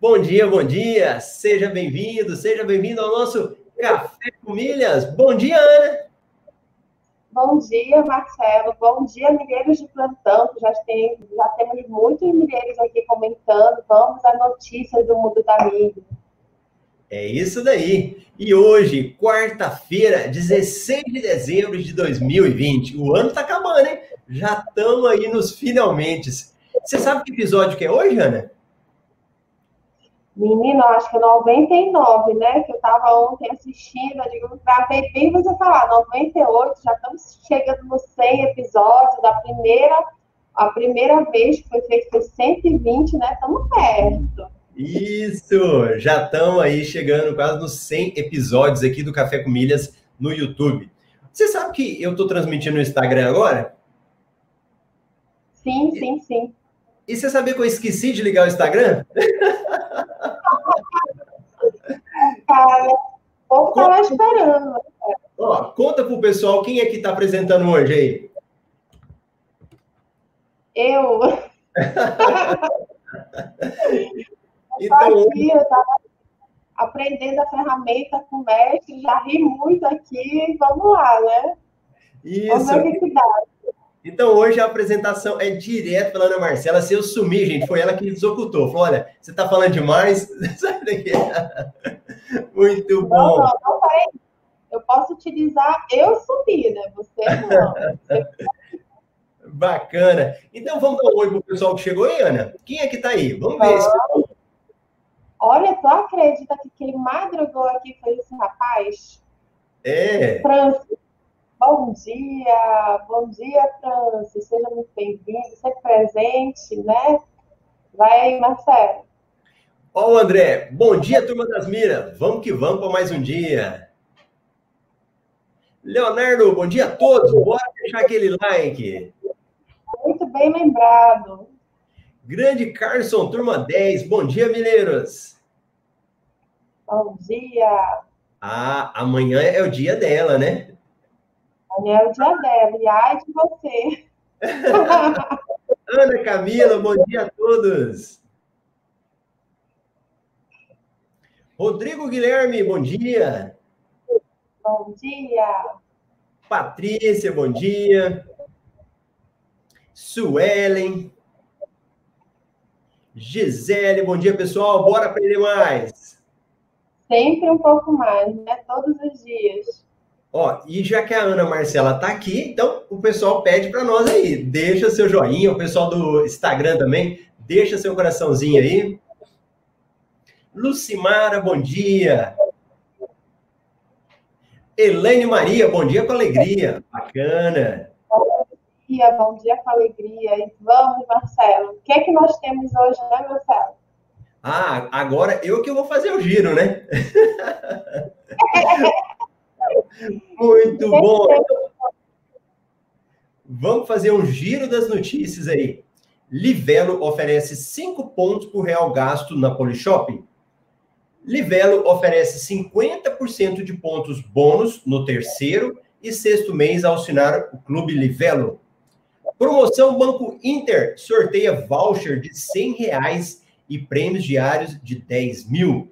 Bom dia, bom dia. Seja bem-vindo, seja bem-vindo ao nosso Café com Milhas. Bom dia, Ana. Bom dia, Marcelo. Bom dia, milheiros de plantão. Já, tem, já temos muitos milheiros aqui comentando. Vamos às notícias do mundo da mídia. É isso daí. E hoje, quarta-feira, 16 de dezembro de 2020. O ano tá acabando, hein? Já estamos aí nos finalmente. Você sabe que episódio que é hoje, Ana? Menino, acho que é 99, né? Que eu estava ontem assistindo, eu digo, gravei bem você falar, 98, já estamos chegando nos 100 episódios, da primeira, a primeira vez que foi feito foi 120, né? Estamos perto. Isso! Já estamos aí chegando quase nos 100 episódios aqui do Café com Milhas no YouTube. Você sabe que eu estou transmitindo no Instagram agora? Sim, sim, sim. E você sabia que eu esqueci de ligar o Instagram? Cara, ou estava esperando. Ó, conta pro pessoal quem é que está apresentando hoje aí. Eu. então, aqui, eu estava aprendendo a ferramenta com o mestre, já ri muito aqui, vamos lá, né? Isso. Vamos ver o que, que dá. Então, hoje a apresentação é direto pela Ana Marcela. Se eu sumir, gente, foi ela que desocultou. Falou: olha, você está falando demais. Sai daqui. Muito bom. Não, não, não vai. Eu posso utilizar eu sumir, né? Você não. Bacana. Então, vamos dar um oi pro pessoal que chegou aí, Ana. Quem é que tá aí? Vamos ver. Se... Olha, tu acredita que quem madrugou aqui foi esse rapaz? É. Francis. Bom dia, bom dia, Francis. Seja muito bem-vindo, sempre presente, né? Vai aí, Marcelo. Ó, o André. Bom dia, turma das Miras. Vamos que vamos para mais um dia. Leonardo, bom dia a todos. Bora deixar aquele like. Muito bem lembrado. Grande Carson, turma 10. Bom dia, mineiros. Bom dia. Ah, amanhã é o dia dela, né? Amanhã é o dia dela. E ai de você. Ana Camila, bom dia a todos. Rodrigo Guilherme, bom dia. Bom dia. Patrícia, bom dia. Suelen. Gisele, bom dia, pessoal. Bora aprender mais. Sempre um pouco mais, né? Todos os dias. Ó, e já que a Ana Marcela tá aqui, então o pessoal pede para nós aí. Deixa seu joinha, o pessoal do Instagram também, deixa seu coraçãozinho aí. Lucimara, bom dia. Elaine Maria, bom dia com alegria. Bacana. Bom dia, bom dia com alegria. E vamos, Marcelo. O que é que nós temos hoje, né, Marcelo? Ah, agora eu que vou fazer o giro, né? Muito bom. Vamos fazer um giro das notícias aí. Livelo oferece 5 pontos por real gasto na Polishop. Livelo oferece 50% de pontos bônus no terceiro e sexto mês ao assinar o Clube Livelo. Promoção Banco Inter sorteia voucher de 100 reais e prêmios diários de 10 mil.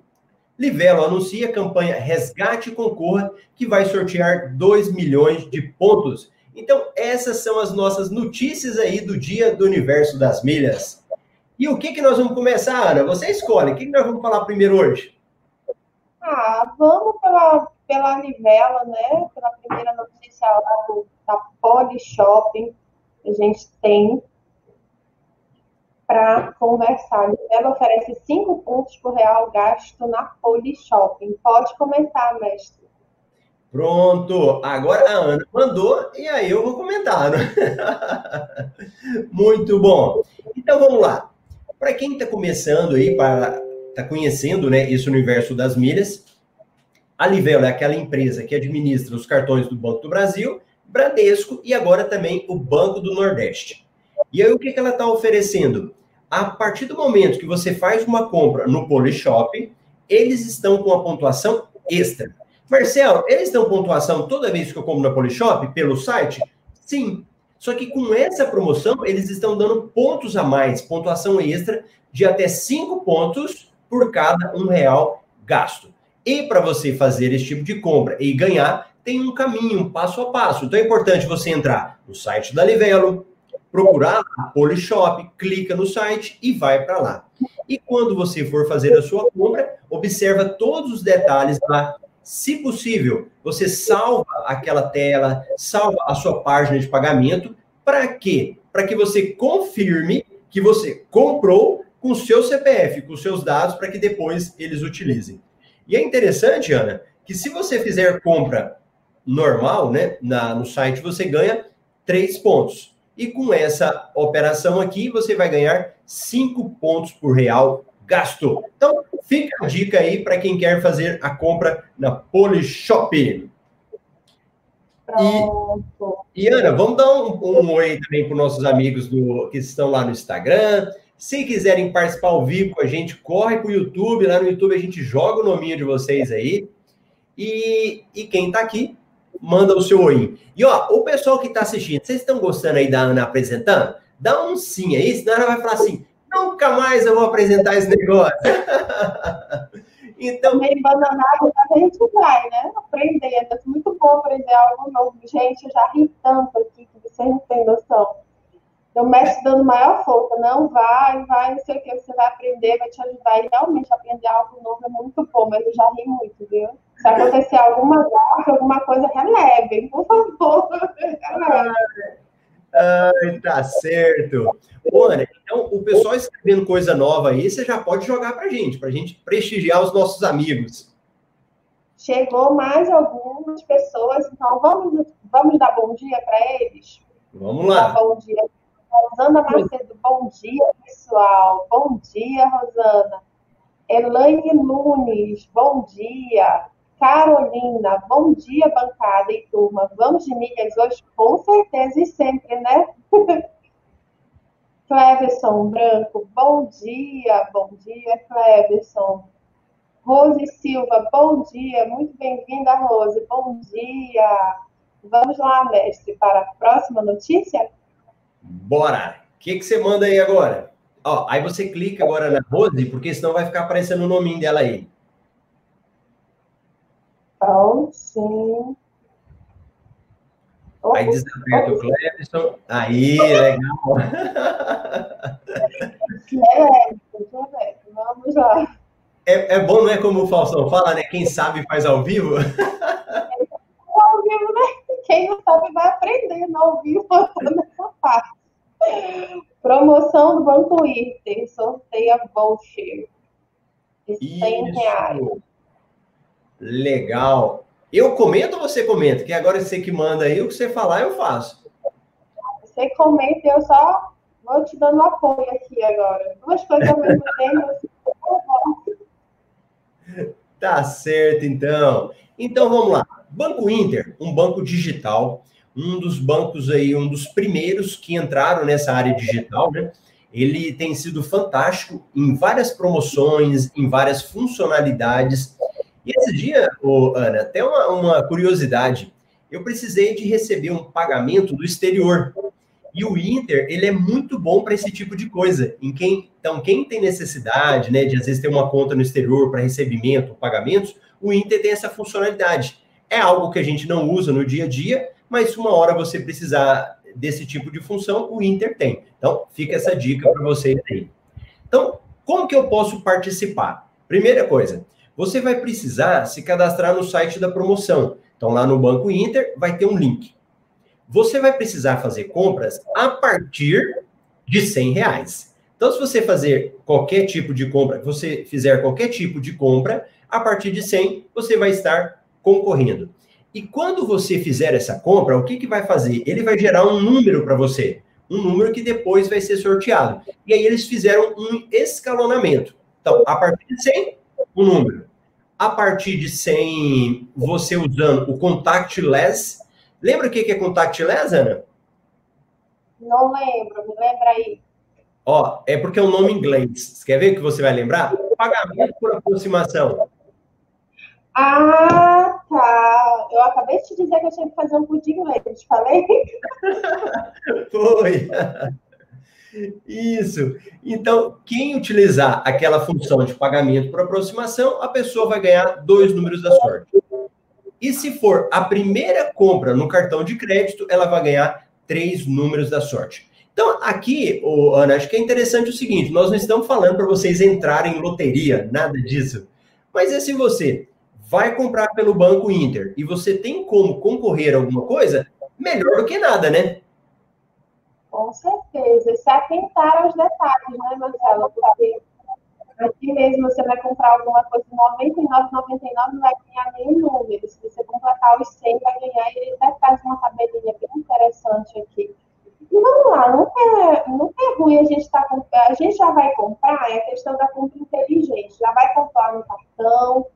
Livelo anuncia a campanha Resgate Concorra, que vai sortear 2 milhões de pontos. Então, essas são as nossas notícias aí do dia do universo das milhas. E o que, que nós vamos começar, Ana? Você escolhe. O que, que nós vamos falar primeiro hoje? Ah, vamos pela, pela Livelo, né? Pela primeira notícia lá do, da Poli Shopping. A gente tem para conversar. Ela oferece cinco pontos por real gasto na Shopping. Pode comentar, mestre. Pronto, agora a Ana mandou e aí eu vou comentar. Né? Muito bom. Então vamos lá. Para quem está começando aí, para está conhecendo né, esse universo das milhas, a Livelo é aquela empresa que administra os cartões do Banco do Brasil, Bradesco e agora também o Banco do Nordeste. E aí o que, que ela está oferecendo? A partir do momento que você faz uma compra no Polishop, eles estão com a pontuação extra. Marcelo, eles dão pontuação toda vez que eu compro na Polishop pelo site? Sim. Só que com essa promoção, eles estão dando pontos a mais, pontuação extra de até 5 pontos por cada um real gasto. E para você fazer esse tipo de compra e ganhar, tem um caminho, um passo a passo. Então é importante você entrar no site da Livelo, procurar a Polishop, clica no site e vai para lá. E quando você for fazer a sua compra, observa todos os detalhes lá. Se possível, você salva aquela tela, salva a sua página de pagamento. Para quê? Para que você confirme que você comprou com o seu CPF, com os seus dados, para que depois eles utilizem. E é interessante, Ana, que se você fizer compra normal, né, na, no site, você ganha três pontos. E com essa operação aqui, você vai ganhar cinco pontos por real gasto. Então, fica a dica aí para quem quer fazer a compra na Polishop. E, e Ana, vamos dar um, um oi também para os nossos amigos do, que estão lá no Instagram. Se quiserem participar ao vivo com a gente, corre para o YouTube. Lá no YouTube a gente joga o nominho de vocês aí. E, e quem está aqui, manda o seu oi. E ó, o pessoal que está assistindo, vocês estão gostando aí da Ana apresentando? Dá um sim aí, senão ela vai falar assim: nunca mais eu vou apresentar esse negócio. então. Meio bananado, a gente vai, né? Aprendendo. É muito bom aprender algo novo. Gente, eu já ri tanto aqui que vocês não têm noção. Então, o mestre dando maior força, não vai, vai, não sei o que, você vai aprender, vai te ajudar. E realmente aprender algo novo é muito bom, mas eu já ri muito, viu? Se acontecer alguma gafa, alguma coisa, relevem, por favor. Ai, tá certo. Ana, então, o pessoal escrevendo coisa nova aí, você já pode jogar pra gente, pra gente prestigiar os nossos amigos. Chegou mais algumas pessoas, então vamos, vamos dar bom dia para eles? Vamos lá. Bom dia Rosana Macedo, bom dia, pessoal. Bom dia, Rosana. Elaine Nunes, bom dia. Carolina, bom dia, bancada e turma. Vamos de milhas hoje? Com certeza e sempre, né? Cleverson Branco, bom dia, bom dia, Cleverson. Rose Silva, bom dia, muito bem-vinda, Rose, bom dia. Vamos lá, mestre, para a próxima notícia? Bora! O que, que você manda aí agora? Ó, aí você clica agora na Rose, porque senão vai ficar aparecendo o nominho dela aí. Então, sim. Aí desaperta o Clebson. Aí, legal. Clebson, vamos lá. É, é bom, não é como o Faustão fala, né? Quem sabe faz ao vivo. ao vivo, né? Quem não sabe vai aprendendo ao vivo nessa parte. Promoção do Banco Inter, sorteia voucher de 100 Isso. reais. Legal. Eu comento ou você comenta? Que agora você que manda aí, o que você falar eu faço. Você comenta eu só vou te dando apoio aqui agora. Duas coisas ao mesmo tempo. Tá certo, então. Então vamos lá. Banco Inter, um banco digital um dos bancos aí, um dos primeiros que entraram nessa área digital, né? Ele tem sido fantástico em várias promoções, em várias funcionalidades. E esse dia, oh, Ana, até uma, uma curiosidade. Eu precisei de receber um pagamento do exterior. E o Inter, ele é muito bom para esse tipo de coisa. Em quem, então, quem tem necessidade, né, de às vezes ter uma conta no exterior para recebimento, pagamentos, o Inter tem essa funcionalidade. É algo que a gente não usa no dia a dia, mas se uma hora você precisar desse tipo de função, o Inter tem. Então, fica essa dica para vocês aí. Então, como que eu posso participar? Primeira coisa, você vai precisar se cadastrar no site da promoção. Então, lá no Banco Inter vai ter um link. Você vai precisar fazer compras a partir de 100 reais. Então, se você fazer qualquer tipo de compra, você fizer qualquer tipo de compra, a partir de 100, você vai estar concorrendo. E quando você fizer essa compra, o que, que vai fazer? Ele vai gerar um número para você, um número que depois vai ser sorteado. E aí eles fizeram um escalonamento. Então, a partir de 100, um número. A partir de 100, você usando o contactless. Lembra o que é contactless, Ana? Não lembro, me lembra aí. Ó, é porque é um nome em inglês. Quer ver o que você vai lembrar? Pagamento por aproximação. Ah, tá. Eu acabei de te dizer que eu tinha que fazer um pudim leite, falei? Foi. Isso. Então, quem utilizar aquela função de pagamento por aproximação, a pessoa vai ganhar dois números da sorte. E se for a primeira compra no cartão de crédito, ela vai ganhar três números da sorte. Então, aqui, Ana, acho que é interessante o seguinte: nós não estamos falando para vocês entrarem em loteria, nada disso. Mas é se você vai comprar pelo Banco Inter e você tem como concorrer a alguma coisa, melhor do que nada, né? Com certeza. E se atentar aos detalhes, né, Marcela? Porque aqui mesmo você vai comprar alguma coisa R$ 99,99 não vai ganhar nenhum número. Se você completar os 100, vai ganhar. E ele até faz uma tabelinha bem interessante aqui. E vamos lá, não é, não é ruim a gente estar tá, A gente já vai comprar, é a questão da compra inteligente. Já vai comprar no cartão,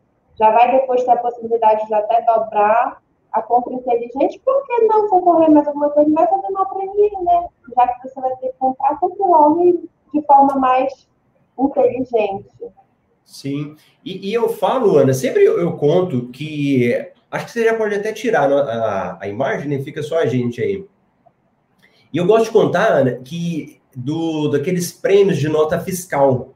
já vai depois ter a possibilidade de até dobrar a compra inteligente, por que não concorrer mais alguma coisa? Vai fazer mal para né? Já que você vai ter que comprar tudo logo de forma mais inteligente. Sim, e, e eu falo, Ana, sempre eu, eu, conto que acho que você já pode até tirar a, a imagem, né? fica só a gente aí. E eu gosto de contar, Ana, que do, daqueles prêmios de nota fiscal.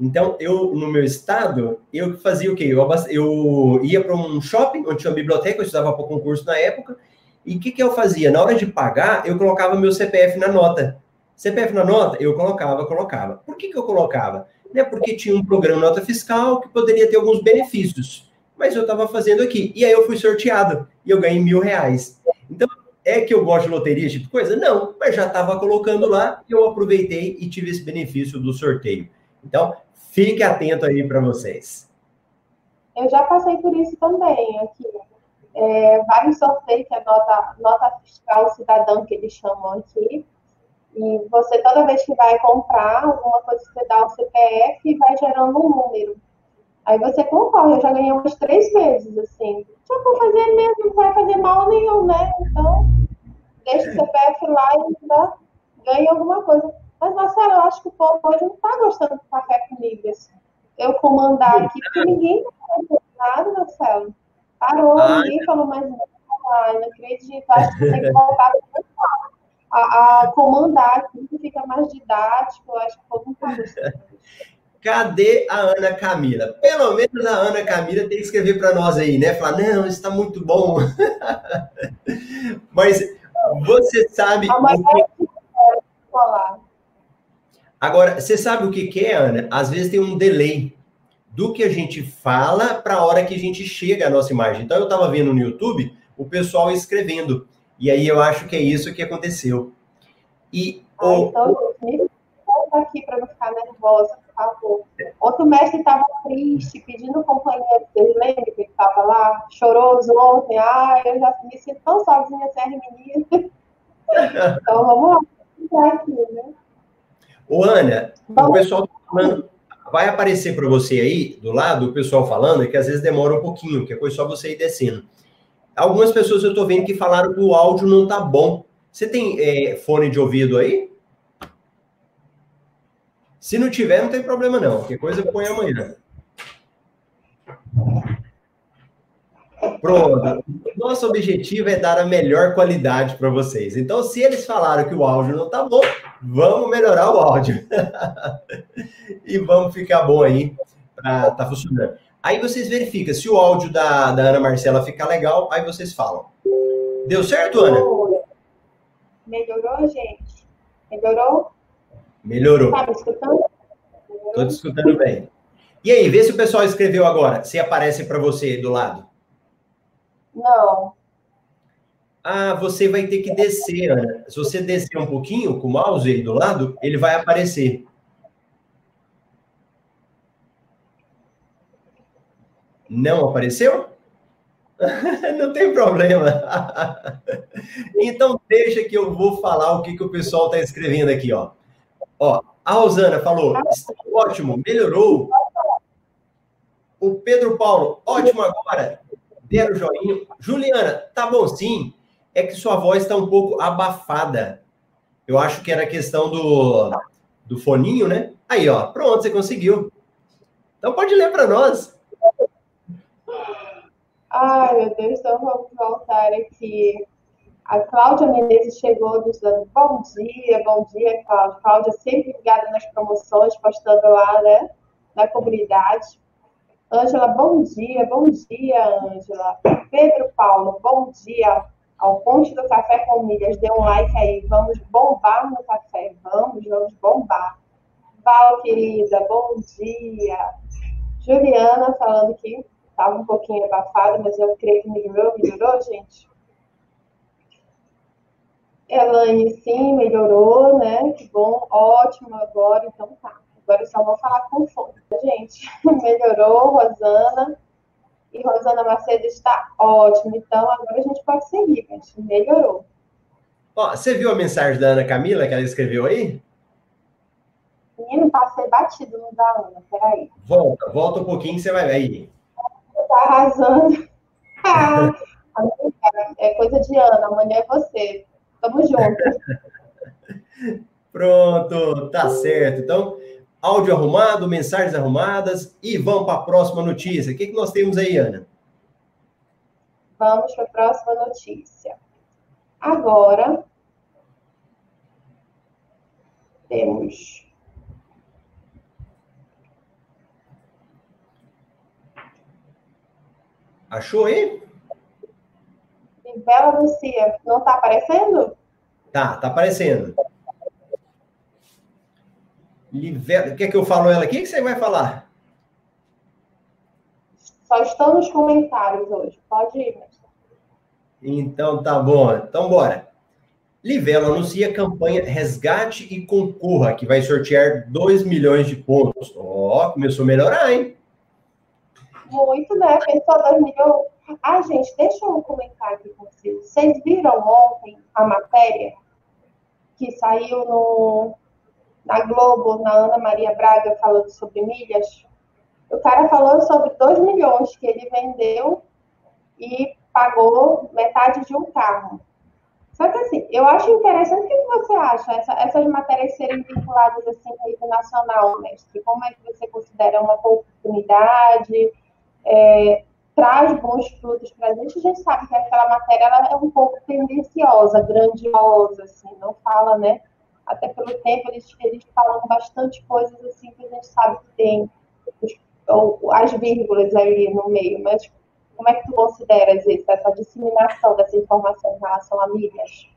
Então, eu, no meu estado, eu fazia o quê? Eu, eu ia para um shopping, onde tinha uma biblioteca, eu estudava para concurso na época, e o que, que eu fazia? Na hora de pagar, eu colocava meu CPF na nota. CPF na nota, eu colocava, colocava. Por que, que eu colocava? Né, porque tinha um programa nota fiscal que poderia ter alguns benefícios. Mas eu estava fazendo aqui. E aí eu fui sorteado. E eu ganhei mil reais. Então, é que eu gosto de loteria, tipo de coisa? Não, mas já estava colocando lá eu aproveitei e tive esse benefício do sorteio. Então, Fique atento aí para vocês. Eu já passei por isso também aqui. É, vários sorteios que é nota, nota fiscal cidadão que eles chamam aqui. E você, toda vez que vai comprar alguma coisa, você dá o CPF e vai gerando um número. Aí você concorre, eu já ganhei umas três vezes, assim. Já vou fazer mesmo, não vai fazer mal nenhum, né? Então, deixa o CPF lá e ainda ganha alguma coisa. Mas, Marcelo, eu acho que o povo hoje não está gostando de café comigo. Assim. Eu comandar aqui, porque ninguém está nada, Marcelo. Parou, ah, ninguém falou mais nada. Ai, não acredito. Acho que tem que voltar a, a comandar aqui, que fica mais didático. Eu acho que o povo não está gostando. Cadê a Ana Camila? Pelo menos a Ana Camila tem que escrever para nós aí, né? Falar, não, isso está muito bom. Mas você sabe. A o que... falar. Agora, você sabe o que, que é, Ana? Às vezes tem um delay do que a gente fala para a hora que a gente chega à nossa imagem. Então, eu estava vendo no YouTube o pessoal escrevendo. E aí eu acho que é isso que aconteceu. E ah, o... então, me aqui para não ficar nervosa, por favor. Outro mestre estava triste, pedindo companhia. Vocês lembram que ele estava lá, choroso ontem? Ah, eu já me sinto tão sozinha sem as meninas. então, vamos lá, aqui, né? Ô, Ana, o pessoal tá vai aparecer para você aí, do lado, o pessoal falando, que às vezes demora um pouquinho, que é coisa só você ir descendo. Algumas pessoas eu estou vendo que falaram que o áudio não tá bom. Você tem é, fone de ouvido aí? Se não tiver, não tem problema não. Qualquer coisa ponho amanhã. Pronto. Nosso objetivo é dar a melhor qualidade para vocês. Então, se eles falaram que o áudio não está bom, vamos melhorar o áudio. e vamos ficar bom aí para tá funcionando. Aí vocês verificam se o áudio da, da Ana Marcela ficar legal, aí vocês falam. Deu certo, Ana? Melhorou, gente? Melhorou? Melhorou. Tá me escutando? Estou te escutando bem. E aí, vê se o pessoal escreveu agora, se aparece para você do lado. Não. Ah, você vai ter que descer, Ana. Se você descer um pouquinho com o mouse aí do lado, ele vai aparecer. Não apareceu? Não tem problema. então, deixa que eu vou falar o que, que o pessoal está escrevendo aqui, ó. Ó, a Rosana falou, está ótimo, melhorou. O Pedro Paulo, ótimo agora deram joinha. Juliana, tá bom sim. É que sua voz está um pouco abafada. Eu acho que era questão do, do foninho, né? Aí, ó, pronto, você conseguiu. Então pode ler para nós. Ai, meu Deus, então vamos voltar aqui. A Cláudia Menezes chegou dizendo bom dia, bom dia, Cláudia. Cláudia sempre ligada nas promoções, postando lá, né, na comunidade. Ângela, bom dia, bom dia, Ângela. Pedro Paulo, bom dia. Ao Ponte do Café com Milhas, dê um like aí. Vamos bombar no café. Vamos, vamos bombar. Val, querida, bom dia. Juliana falando que estava um pouquinho abafada, mas eu creio que melhorou, melhorou, gente? Elaine, sim, melhorou, né? Que bom, ótimo agora, então tá. Agora eu só vou falar com fome, gente. Melhorou, Rosana. E Rosana Macedo está ótimo. Então agora a gente pode seguir, gente. Melhorou. Ó, você viu a mensagem da Ana Camila que ela escreveu aí? Menino, passei batido no da Ana, peraí. Volta, volta um pouquinho que você vai ver aí. Tá arrasando. Ah, é coisa de Ana, amanhã é você. Tamo junto. Pronto, tá certo. Então, áudio arrumado, mensagens arrumadas e vamos para a próxima notícia. O que, que nós temos aí, Ana? Vamos para a próxima notícia. Agora, temos. Achou aí? Bela Lucia, não está aparecendo? Tá, tá aparecendo. Livela, quer que eu falo ela aqui? O que você vai falar? Só estão nos comentários hoje. Pode ir, mestre. Então tá bom. Então bora. Livelo anuncia campanha Resgate e Concorra, que vai sortear 2 milhões de pontos. Ó, oh, começou a melhorar, hein? Muito, né? Pensou 2 milhões. Ah, gente, deixa eu comentar aqui com vocês. Vocês viram ontem a matéria que saiu no, na Globo, na Ana Maria Braga, falando sobre milhas? O cara falou sobre 2 milhões que ele vendeu e pagou metade de um carro. Só que assim, eu acho interessante, o que você acha? Essa, essas matérias serem vinculadas assim ao rede nacional, mestre? Como é que você considera uma oportunidade? É, traz bons frutos para a gente, a gente sabe que aquela matéria ela é um pouco tendenciosa, grandiosa, assim, não fala, né? Até pelo tempo eles, eles falam bastante coisas assim que a gente sabe que tem ou, as vírgulas ali no meio, mas como é que tu consideras isso, essa disseminação dessa informação em relação a mídias?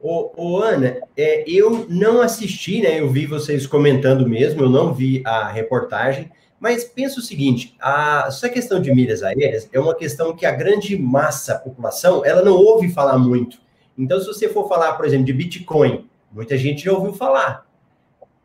Ô, ô, Ana, é, eu não assisti, né? Eu vi vocês comentando mesmo, eu não vi a reportagem, mas pensa o seguinte: a, essa questão de milhas aéreas é uma questão que a grande massa da população ela não ouve falar muito. Então, se você for falar, por exemplo, de Bitcoin, muita gente já ouviu falar.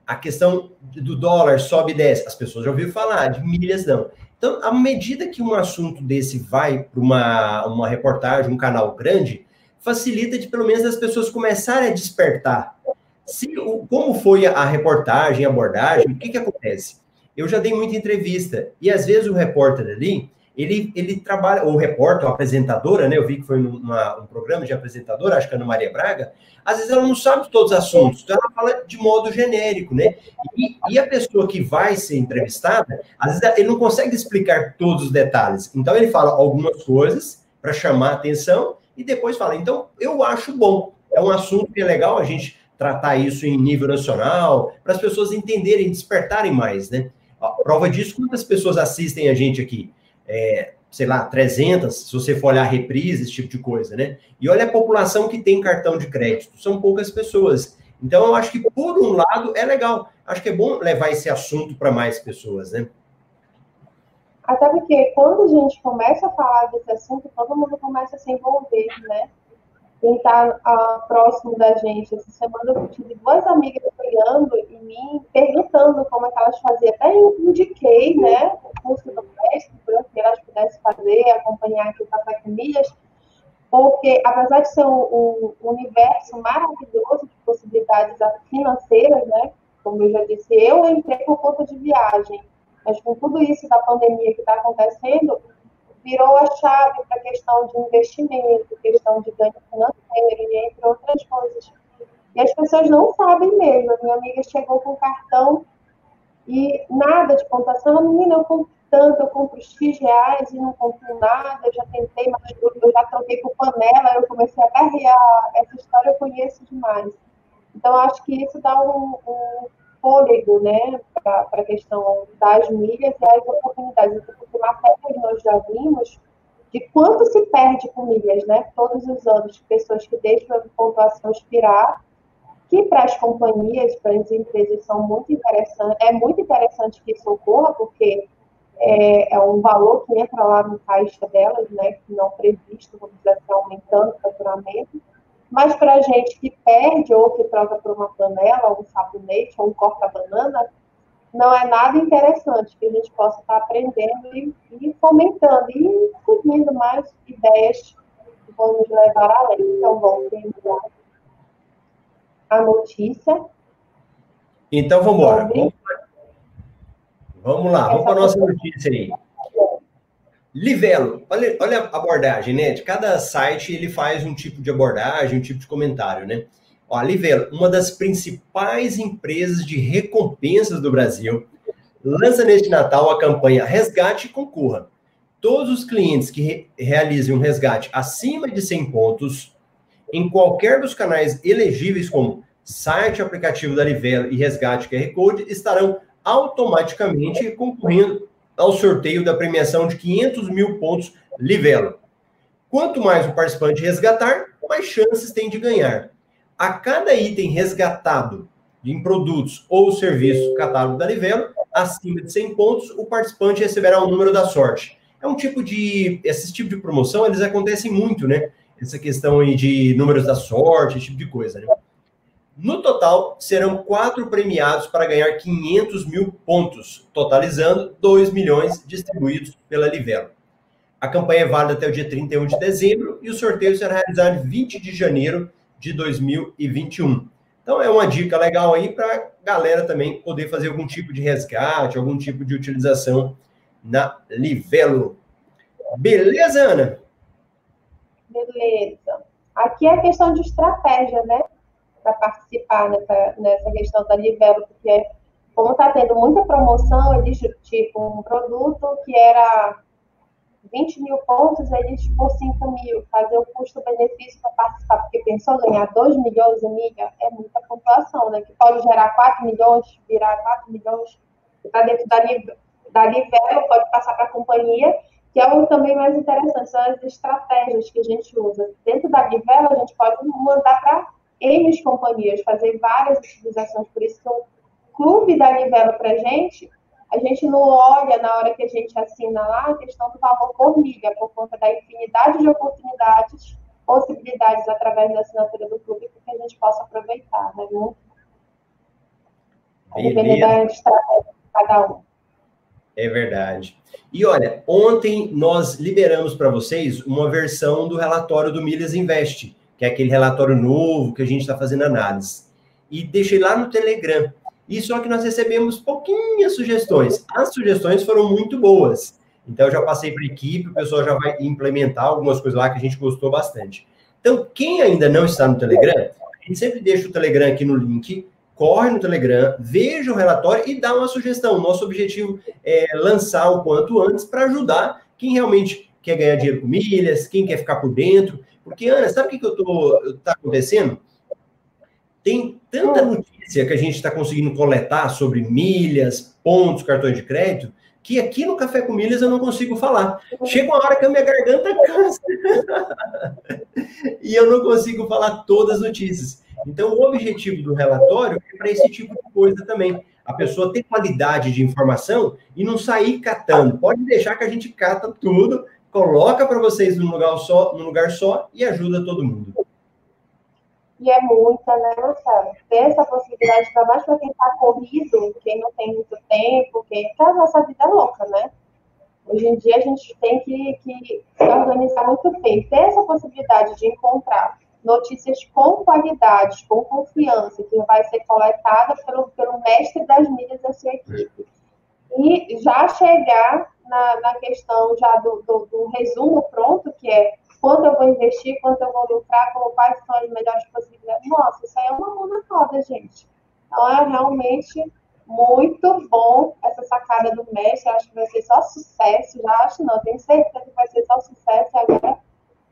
A questão do dólar sobe e desce, as pessoas já ouviram falar, de milhas não. Então, à medida que um assunto desse vai para uma, uma reportagem, um canal grande, facilita de pelo menos as pessoas começarem a despertar. Se, como foi a reportagem, a abordagem, o que, que acontece? eu já dei muita entrevista. E às vezes o repórter ali, ele, ele trabalha, ou repórter, ou apresentadora, né? Eu vi que foi numa, um programa de apresentadora, acho que é Ana Maria Braga. Às vezes ela não sabe todos os assuntos, então ela fala de modo genérico, né? E, e a pessoa que vai ser entrevistada, às vezes ele não consegue explicar todos os detalhes. Então ele fala algumas coisas para chamar a atenção e depois fala. Então eu acho bom. É um assunto que é legal a gente tratar isso em nível nacional, para as pessoas entenderem, despertarem mais, né? A prova disso, quantas pessoas assistem a gente aqui? É, sei lá, 300, se você for olhar reprise, esse tipo de coisa, né? E olha a população que tem cartão de crédito, são poucas pessoas. Então, eu acho que, por um lado, é legal. Acho que é bom levar esse assunto para mais pessoas, né? Até porque, quando a gente começa a falar desse assunto, todo mundo começa a se envolver, né? quem está uh, próximo da gente. Essa semana eu tive duas amigas olhando em mim, perguntando como é que elas faziam. Até eu indiquei, né, o curso do mestre, para que elas pudessem fazer, acompanhar aqui o Café com Milhas, porque apesar de ser um, um, universo maravilhoso de possibilidades financeiras, né, como eu já disse, eu entrei por conta de viagem, mas com tudo isso da pandemia que está acontecendo, virou a chave para a questão de investimento, questão de ganho financeiro, entre outras coisas. E as pessoas não sabem mesmo. A minha amiga chegou com cartão E nada de pontuação, menina, eu compro tanto, eu compro X reais e não compro nada, eu já tentei, mas eu já troquei por panela, eu comecei a carregar, essa história eu conheço demais. Então, acho que isso dá um, um fôlego, né, para a questão das milhas e as oportunidades, porque matérias nós já vimos de quanto se perde com milhas, né, todos os anos, pessoas que deixam a pontuação expirar, que para as companhias, para as empresas são muito interessantes, é muito interessante que isso ocorra, porque é, é, um valor que entra lá no caixa delas, né, que não previsto, vamos dizer assim, aumentando o faturamento, mas para a gente que perde ou que troca por uma panela, um sabonete ou um corta-banana, não é nada interessante que a gente possa estar aprendendo e, e fomentando e seguindo mais ideias que vão nos levar além. Então, vamos terminar a notícia. Então, vamos embora. Vamos, vamos lá, vamos para a nossa notícia aí. Livelo, olha, olha a abordagem, né? De cada site ele faz um tipo de abordagem, um tipo de comentário, né? Ó, Livelo, uma das principais empresas de recompensas do Brasil, lança neste Natal a campanha Resgate e Concorra. Todos os clientes que re realizem um resgate acima de 100 pontos em qualquer dos canais elegíveis como site, aplicativo da Livelo e Resgate QR Code estarão automaticamente concorrendo ao sorteio da premiação de 500 mil pontos Livelo. Quanto mais o participante resgatar, mais chances tem de ganhar. A cada item resgatado em produtos ou serviços catálogo da Livelo, acima de 100 pontos, o participante receberá o número da sorte. É um tipo de. Esse tipo de promoção, eles acontecem muito, né? Essa questão aí de números da sorte, esse tipo de coisa, né? No total, serão quatro premiados para ganhar 500 mil pontos, totalizando 2 milhões distribuídos pela Livelo. A campanha é válida até o dia 31 de dezembro e o sorteio será realizado em 20 de janeiro de 2021. Então, é uma dica legal aí para a galera também poder fazer algum tipo de resgate, algum tipo de utilização na Livelo. Beleza, Ana? Beleza. Aqui é questão de estratégia, né? para participar nessa, nessa questão da Livelo, porque como está tendo muita promoção, eles, tipo, um produto que era 20 mil pontos, eles por 5 mil, fazer o custo-benefício para participar, porque pensou ganhar 2 milhões milha, é muita pontuação, né? Que pode gerar 4 milhões, virar 4 milhões, está dentro da, da Livelo, pode passar para a companhia, que é o também mais interessante, são as estratégias que a gente usa. Dentro da Livelo, a gente pode mandar para N companhias, fazer várias utilizações, por isso que o clube da Livelo para a gente, a gente não olha na hora que a gente assina lá a questão do valor por milha, por conta da infinidade de oportunidades, possibilidades através da assinatura do clube que a gente possa aproveitar, né? A depender da estratégia de cada um. É verdade. E olha, ontem nós liberamos para vocês uma versão do relatório do Milhas Invest que é aquele relatório novo que a gente está fazendo análise. E deixei lá no Telegram. E só que nós recebemos pouquinhas sugestões. As sugestões foram muito boas. Então, eu já passei para a equipe, o pessoal já vai implementar algumas coisas lá que a gente gostou bastante. Então, quem ainda não está no Telegram, a gente sempre deixa o Telegram aqui no link, corre no Telegram, veja o relatório e dá uma sugestão. Nosso objetivo é lançar o quanto antes para ajudar quem realmente quer ganhar dinheiro com milhas, quem quer ficar por dentro. Porque, Ana, sabe o que, que eu tô, tá acontecendo? Tem tanta notícia que a gente está conseguindo coletar sobre milhas, pontos, cartões de crédito, que aqui no Café com Milhas eu não consigo falar. Chega uma hora que a minha garganta cansa. e eu não consigo falar todas as notícias. Então, o objetivo do relatório é para esse tipo de coisa também. A pessoa ter qualidade de informação e não sair catando. Pode deixar que a gente cata tudo coloca para vocês num lugar só, num lugar só e ajuda todo mundo. E é muita, né, Marcelo? Ter essa possibilidade, ainda mais para quem está corrido, quem não tem muito tempo, quem. Porque a nossa vida é louca, né? Hoje em dia a gente tem que, que se organizar muito bem. Ter essa possibilidade de encontrar notícias com qualidade, com confiança, que vai ser coletada pelo, pelo mestre das mídias da sua equipe. E já chegar na, na questão já do, do, do, resumo pronto, que é quanto eu vou investir, quanto eu vou lucrar, como, quais são as melhores possibilidades. Nossa, isso aí é uma mão na roda, gente. Então, é realmente Muito bom essa sacada do mestre. Acho que vai ser só sucesso. Já acho não, tenho certeza que vai ser só sucesso. Agora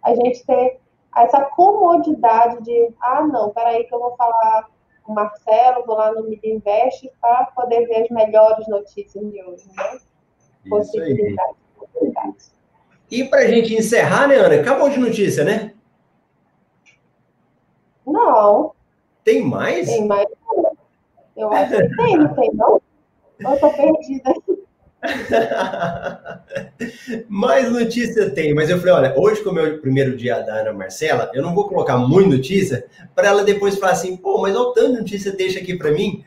a gente ter essa comodidade de, ah, não, peraí que eu vou falar com o Marcelo, vou lá no Media Invest para poder ver as melhores notícias de hoje, né? Possibilidades, possibilidades. E para a gente encerrar, né, Ana? Acabou de notícia, né? Não. Tem mais? Tem mais. Eu acho que tem, não tem, não? Eu estou perdida. Mais notícia tem, mas eu falei, olha, hoje como é o primeiro dia da Ana Marcela, eu não vou colocar muita notícia para ela depois falar assim, pô, mas olha o tanto de notícia deixa aqui para mim.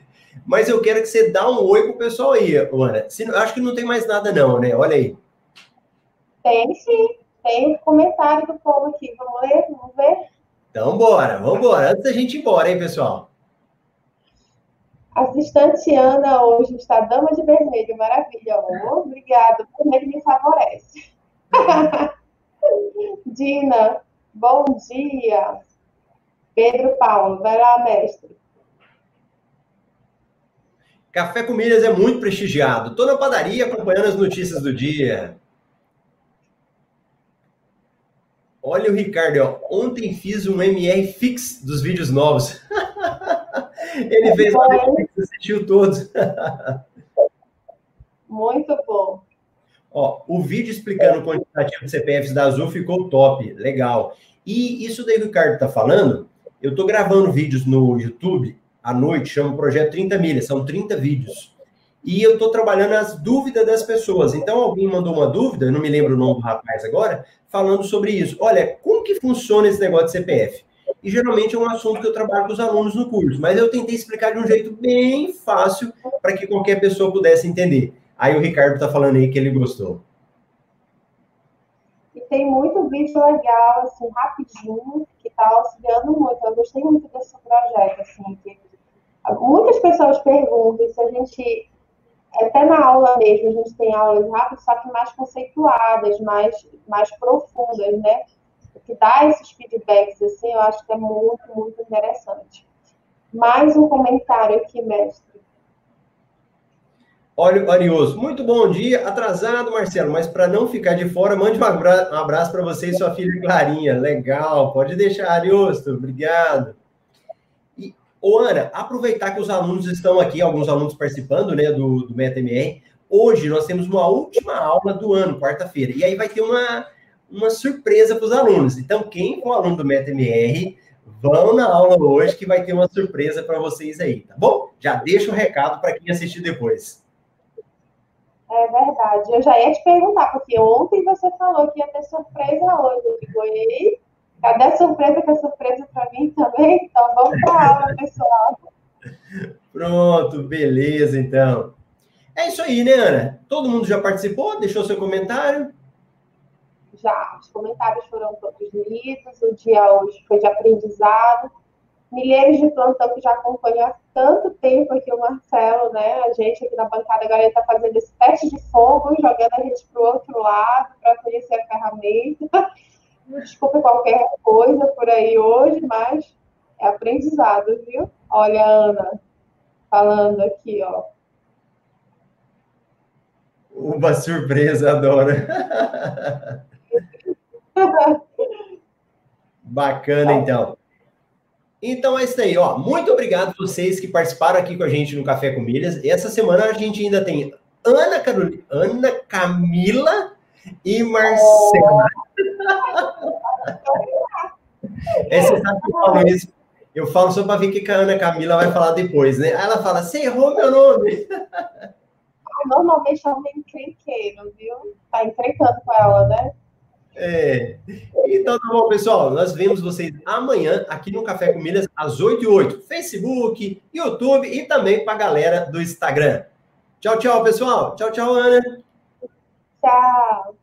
Mas eu quero que você dá um oi pro pessoal aí, Ana. Se, acho que não tem mais nada não, né? Olha aí. Tem sim, tem comentário do povo aqui. Vamos ler? Vamos ver? Então bora, vamos embora. Antes da gente ir embora, hein, pessoal? Assistente Ana hoje está dama de vermelho, maravilha. Oh, obrigada, o vermelho me favorece. Dina, bom dia. Pedro Paulo, vai lá, mestre. Café com Milhas é muito prestigiado. Estou na padaria acompanhando as notícias do dia. Olha o Ricardo, ó. ontem fiz um MR fix dos vídeos novos. Ele fez uma assistiu todos. Muito bom. Ó, o vídeo explicando o quantitativo de CPFs da Azul ficou top, legal. E isso daí que o Ricardo tá falando, eu tô gravando vídeos no YouTube à noite, chama o Projeto 30 Milhas, são 30 vídeos. E eu tô trabalhando as dúvidas das pessoas. Então, alguém mandou uma dúvida, eu não me lembro o nome do rapaz agora, falando sobre isso. Olha, como que funciona esse negócio de CPF? E geralmente é um assunto que eu trabalho com os alunos no curso, mas eu tentei explicar de um jeito bem fácil para que qualquer pessoa pudesse entender. Aí o Ricardo está falando aí que ele gostou. E tem muito vídeo legal, assim, rapidinho, que está auxiliando muito. Eu gostei muito desse projeto, assim, que muitas pessoas perguntam se a gente, até na aula mesmo, a gente tem aulas rápidas, só que mais conceituadas, mais, mais profundas, né? Que dá esses feedbacks, assim, eu acho que é muito, muito interessante. Mais um comentário aqui, mestre. Olha, Arioso, muito bom dia. Atrasado, Marcelo, mas para não ficar de fora, mande um abraço, para você e sua filha Clarinha. Legal, pode deixar, Ariosto. Obrigado. E, ô, Ana, aproveitar que os alunos estão aqui, alguns alunos participando né, do, do MetaMR. Hoje nós temos uma última aula do ano, quarta-feira. E aí vai ter uma uma surpresa para os alunos. Então, quem for aluno do MetaMR, vão na aula hoje que vai ter uma surpresa para vocês aí, tá bom? Já deixa o um recado para quem assistir depois. É verdade. Eu já ia te perguntar, porque ontem você falou que ia ter surpresa hoje. Eu digo, ei, cadê a surpresa que é surpresa para mim também? Então vamos para a aula, pessoal. Pronto, beleza, então. É isso aí, né, Ana? Todo mundo já participou? Deixou seu comentário? Já, os comentários foram todos lidos, o dia hoje foi de aprendizado. Milhares de plantão que já acompanham há tanto tempo aqui o Marcelo, né? A gente aqui na bancada agora está fazendo esse teste de fogo, jogando a gente para o outro lado para conhecer a ferramenta. Desculpe qualquer coisa por aí hoje, mas é aprendizado, viu? Olha a Ana falando aqui, ó. Uma surpresa, adoro. Bacana, então. Então é isso aí, ó. Muito obrigado vocês que participaram aqui com a gente no Café com Milhas. Essa semana a gente ainda tem Ana, Carolina, Ana Camila e Marcela. é, você sabe que eu falo isso. Eu falo só para ver o que a Ana Camila vai falar depois, né? Aí ela fala, você errou meu nome. Normalmente é um encrenqueiro, viu? Tá encrencando com ela, né? É. Então tá bom, pessoal. Nós vemos vocês amanhã aqui no Café com Milhas, às 8 e 8 Facebook, YouTube e também para a galera do Instagram. Tchau, tchau, pessoal. Tchau, tchau, Ana. Tchau.